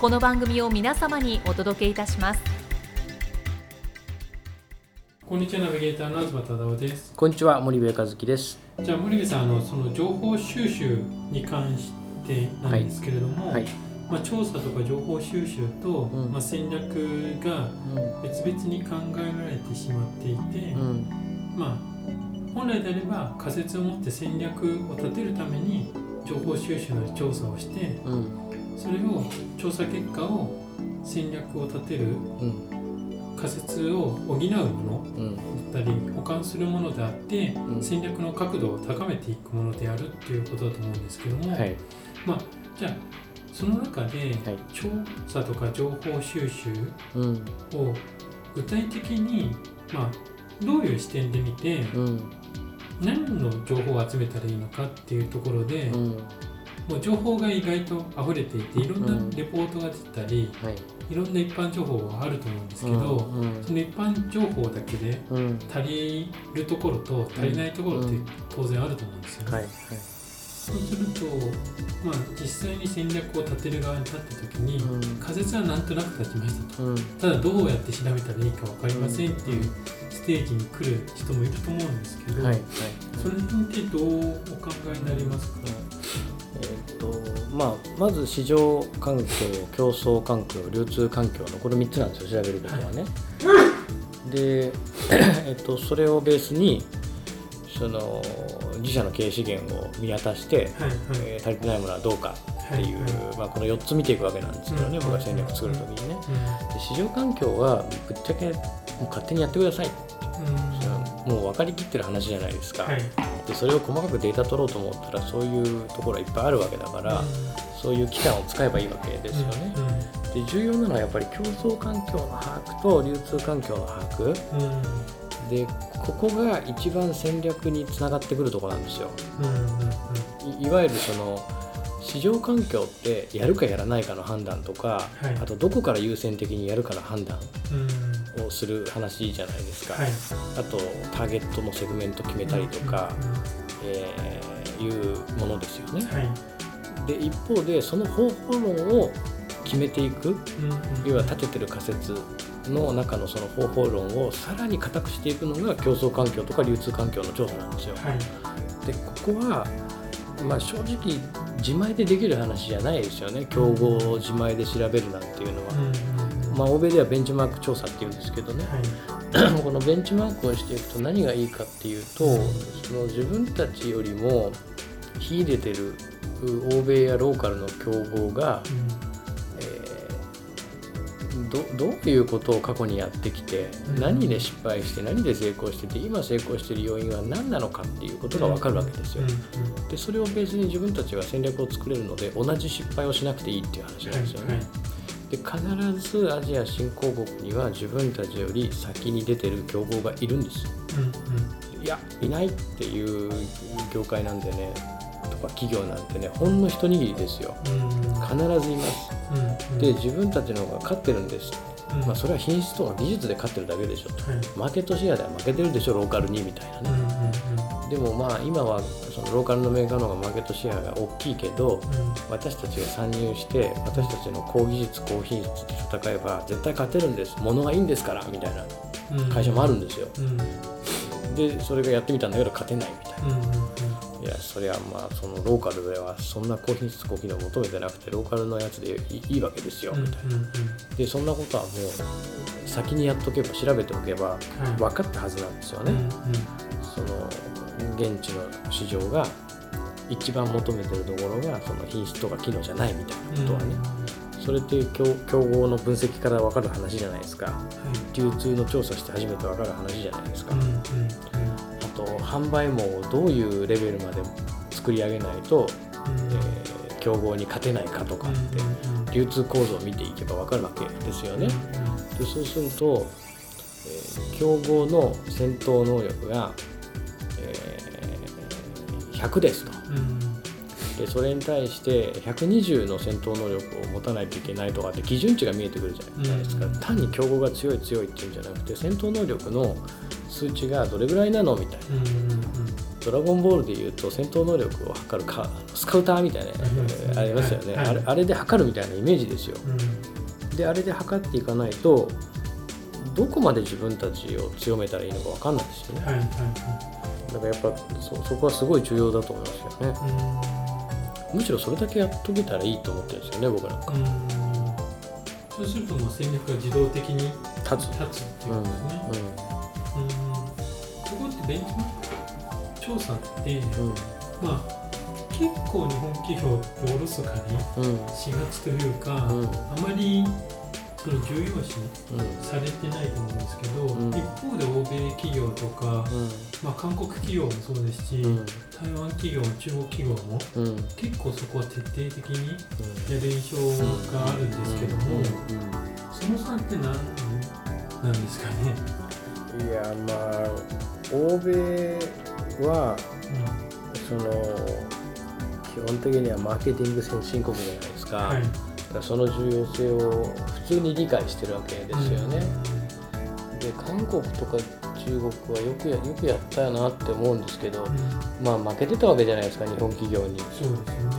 この番組を皆様にお届けいたします。こんにちはナビゲーターの東忠夫です。こんにちは森部和樹です。じゃあ森部さんあのその情報収集に関してなんですけれども、はい、まあ、調査とか情報収集と、うん。まあ、戦略がうん。別々に考えられてしまっていて、うん。まあ本来であれば仮説を持って戦略を立てるために情報収集なり調査をしてうんそれを調査結果を戦略を立てるうん。仮説を補うものうん。だったり保管するものであって、うん。戦略の角度を高めていくものであるっていうことだと思うんですけども、はい。まあじゃあその中ではい。調査とか情報収集うん。を具体的に、まあ、どういう視点で見てうん。何の情報を集めたらいいのかっていうところで、うんもう情報が意外と溢れていていろんうなん。レポートが出たり、はい。いろんな一般情報があると思うんですけど、うんその一般情報だけでうん。足りるところと足りないところってうん。当然あると思うんですよね。はいはい。そうすると、まあ、実際に戦略を立てる側に立った時に、うん。仮説はなんとなく立ちましたと。うん。ただどうやって調べたらいいか分かりませんっていうステージに来る人もいると思うんですけど、はいはい。それについてどうお考えになりますか、とまあまず市場環境競争環境流通環境のこれ3つなんですよ調べることはね。で、えっと、それをベースにその自社の経営資源を見渡して、はいはい。えー足りてないものはどうかっていう、はいまあ、この4つ見ていくわけなんですけどね、うん僕が戦略作るときにね。うで市場環境はぶっちゃけもう勝手にやってください。ん。それはもう分かりきってる話じゃないですか、はいでそれを細かくデータ取ろうと思ったらそういうところはいっぱいあるわけだから、そういう機関を使えばいいわけですよね、で重要なのはやっぱり競争環境の把握と流通環境の把握。うん。うんでここが一番戦略につながってくるところなんですよ。うんうん。いいわゆるその市場環境ってやるかやらないかの判断とか、はい。あとどこから優先的にやるかの判断。うんをする話じゃないですか、はい。あとターゲットのセグメント決めたりとか、えーいうものですよね。はい。で一方でその方法論を決めていく。うんうん。要は立ててる仮説の中のその方法論をさらに固くしていくのが競争環境とか流通環境の調査なんですよ。はい。でここは、まあ、正直自前でできる話じゃないですよね。競合を自前で調べるなんていうのは。うんうんうんまあ、欧米ではベンチマーク調査っていうんですけどね、はい。このベンチマークをしていくと何がいいかっていうとその自分たちよりも秀でてるう欧米やローカルの競合が、えーどどういうことを過去にやってきてうん。何で失敗して何で成功してて今成功している要因は何なのかっていうことが分かるわけですよ。うん。うん。でそれをベースに自分たちは戦略を作れるので同じ失敗をしなくていいっていう話なんですよね。はいで必ずアジア新興国には自分たちより先に出てる競合がいるんですうんいやいないっていう業界なんでねとか企業なんてねほんの一握りですよ。うんうん。必ずいます。うんで自分たちの方が勝ってるんです、うん。まあ、それは品質とか技術で勝ってるだけでしょはい。マーケットシェアでは負けてるでしょローカルにみたいなね。うんうんうん。でもまあ今はそのローカルのメーカーの方がマーケットシェアが大きいけど私たちが参入して私たちの高技術高品質で戦えば絶対勝てるんです。物がいいんですからみたいなうん。会社もあるんですよ。うん。うんでそれがやってみたんだけど勝てないみたいな。うんうん。いやそりゃまあそのローカルではそんな高品質高機能求めてなくてローカルのやつでいいわけですようんみたいな、でそんなことはもう先にやっとけば調べておけばはい。分かったはずなんですよね、その現地の市場が一番求めてるところがその品質とか機能じゃないみたいなことはね、それって競競合の分析から分かる話じゃないですか。はい。流通の調査して初めて分かる話じゃないですか、と販売網をどういうレベルまで作り上げないと、うん。えー競合に勝てないかとかって、流通構造を見ていけば分かるわけですよね、でそうすると、えー競合の戦闘能力が、えー100ですと。でそれに対して120の戦闘能力を持たないといけないとかって基準値が見えてくるじゃないですか、うん。単に競合が強い強いっていうんじゃなくて戦闘能力の数値がどれぐらいなのみたいな。うんうんドラゴンボールでいうと戦闘能力を測るかスカウターみたいな、ありますねありますよね、はいあれあれで測るみたいなイメージですよ。うん。であれで測っていかないとどこまで自分たちを強めたらいいのか分かんないですよね。だからやっぱそそこはすごい重要だと思いますよね。はいむしろそれだけやっとけたらいいと思ってるんですよね僕なんか。うん。うんそうするともう戦略が自動的に立つ。立つっていううんことですね。うんそこってベンチマーク調査ってうん。まあ結構日本企業っておろそかにうん。しがちというか、うん。あまりその重要視うん。されてないと思うんですけど、うん。一方で欧米企業とか、まあ、韓国企業もそうですし、うん。台湾企業中国企業もうん。うん結構そこは徹底的にやる印象があるんですけども、その差って何なんですかね、いやまあ欧米はその基本的にはマーケティング先進国じゃないですか,、はい。だからその重要性を普通に理解してるわけですよね、で韓国とか中国はよくやよくやったよなって思うんですけどうんうん。まあ負けてたわけじゃないですか日本企業に。そうですよ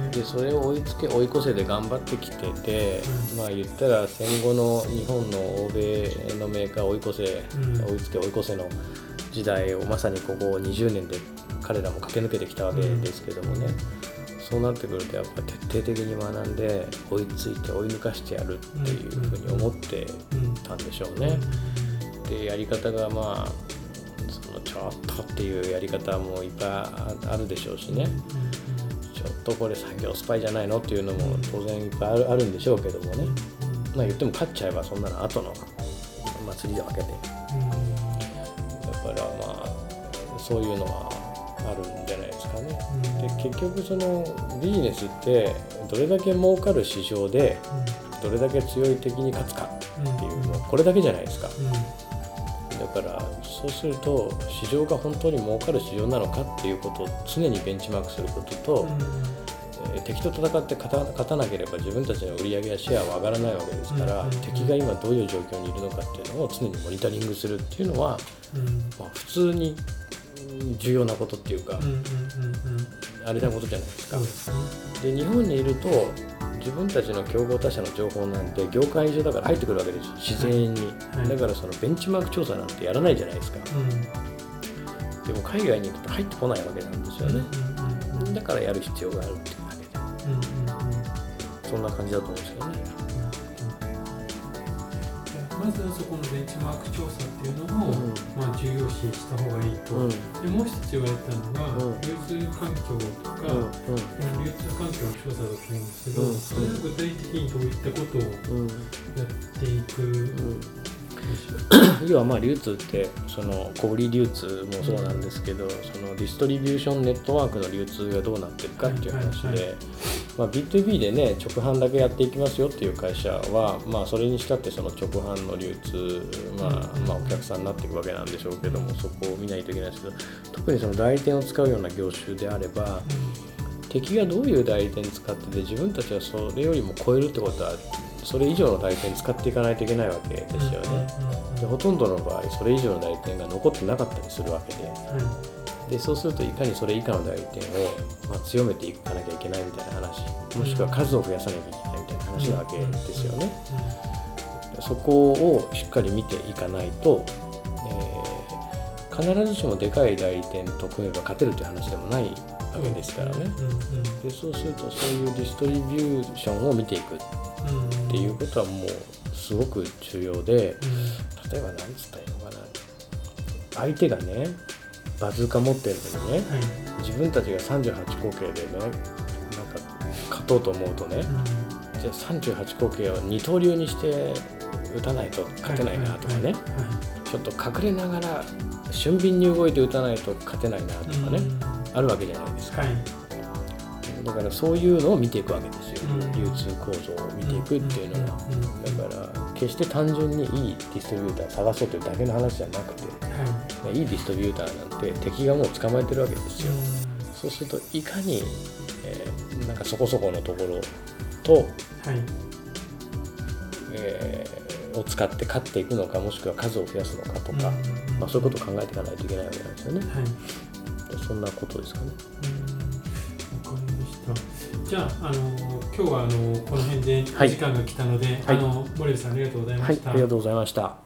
ねでそれを追いつけ追い越せで頑張ってきてて、うん。まあ言ったら戦後の日本の欧米のメーカーを追い越せ、うん。追いつけ追い越せの時代をまさにここ20年で彼らも駆け抜けてきたわけですけどもね、そうなってくるとやっぱ徹底的に学んで追いついて追い抜かしてやるっていうふうに思ってうんたんでしょうね。でやり方がまあそのちょっとっていうやり方もいっぱいああるでしょうしね、とこれ産業スパイじゃないのっていうのも当然いっぱいあるあるんでしょうけどもね、まあ言っても勝っちゃえばそんなの後の祭りだわけでだからまあそういうのはあるんじゃないですかね。で結局そのビジネスってどれだけ儲かる市場でどれだけ強い敵に勝つかっていうもうこれだけじゃないですか。だからそうすると市場が本当に儲かる市場なのかっていうことを常にベンチマークすることと、えー敵と戦って勝たなければ自分たちの売り上げやシェアは上がらないわけですから、うん敵が今どういう状況にいるのかっていうのを常にモニタリングするっていうのは、まあ、普通にうん重要なことっていうか、あれなことじゃないですか。で日本にいると自分たちの競合他社の情報なんて業界上だから入ってくるわけですよ。自然に、はい。だからそのベンチマーク調査なんてやらないじゃないですか。でも海外に行くと入ってこないわけなんですよね、だからやる必要があるっていうだけで。そんな感じだと思うんですけどねまずはそこのベンチマーク調査っていうのを、うん。まあ、重要視した方がいいと、うん。でもう一つ言われたのが、うん。流通環境とか、うん。流通環境の調査だと思うんですけど、うん。それは具体的にどういったことをやっていく要はまあ流通ってその小売流通もそうなんですけど、そのディストリビューションネットワークの流通がどうなってるかっていう話で、はいはいはまあ、B2B でね直販だけやっていきますよっていう会社は、まあ、それにしたってその直販の流通、まあまあ、お客さんになっていくわけなんでしょうけどもそこを見ないといけないですけど特にその代理店を使うような業種であれば敵がどういう代理店使ってて自分たちはそれよりも超えるってことはそれ以上の代理店使っていかないといけないわけですよね。でほとんどの場合それ以上の代理店が残ってなかったりするわけででそうするといかにそれ以下の代理店を、まあ、強めていかなきゃいけないみたいな話もしくは数を増やさなきゃいけないみたいな話なわけですよね。そこをしっかり見ていかないと、えー必ずしもでかい代理店と組めば勝てるという話でもないわわけですからね。でそうするとそういうディストリビューションを見ていく。っうんていうことはもうすごく重要でうん。例えば何つったらいいのかな。相手がねバズーカ持ってるのにねはい。自分たちが38口径でねなんか勝とうと思うとねうん。じゃあ38口径を二刀流にして打たないと勝てないなとかねはちょっと隠れながら俊敏に動いて打たないと勝てないなといかねうん。あるわけじゃないですか。はい。だからそういうのを見ていくわけですよ。うん。流通構造を見ていくっていうのは。だから決して単純にいいディストリビューター探そうというだけの話じゃなくてはいいいディストリビューターなんて敵がもう捕まえてるわけですよ。うそうするといかに、えーなんかそこそこのところと、んはい。えーを使って勝っていくのかもしくは数を増やすのかとか、うん。まあ、そういうことを考えていかないといけないわけなんですよね。はい。そんなことですかね。うん。わかりました。じゃあ、あの今日はあのこの辺で時間が来たので、はい。あの森部さんありがとうございました。はい。ありがとうございました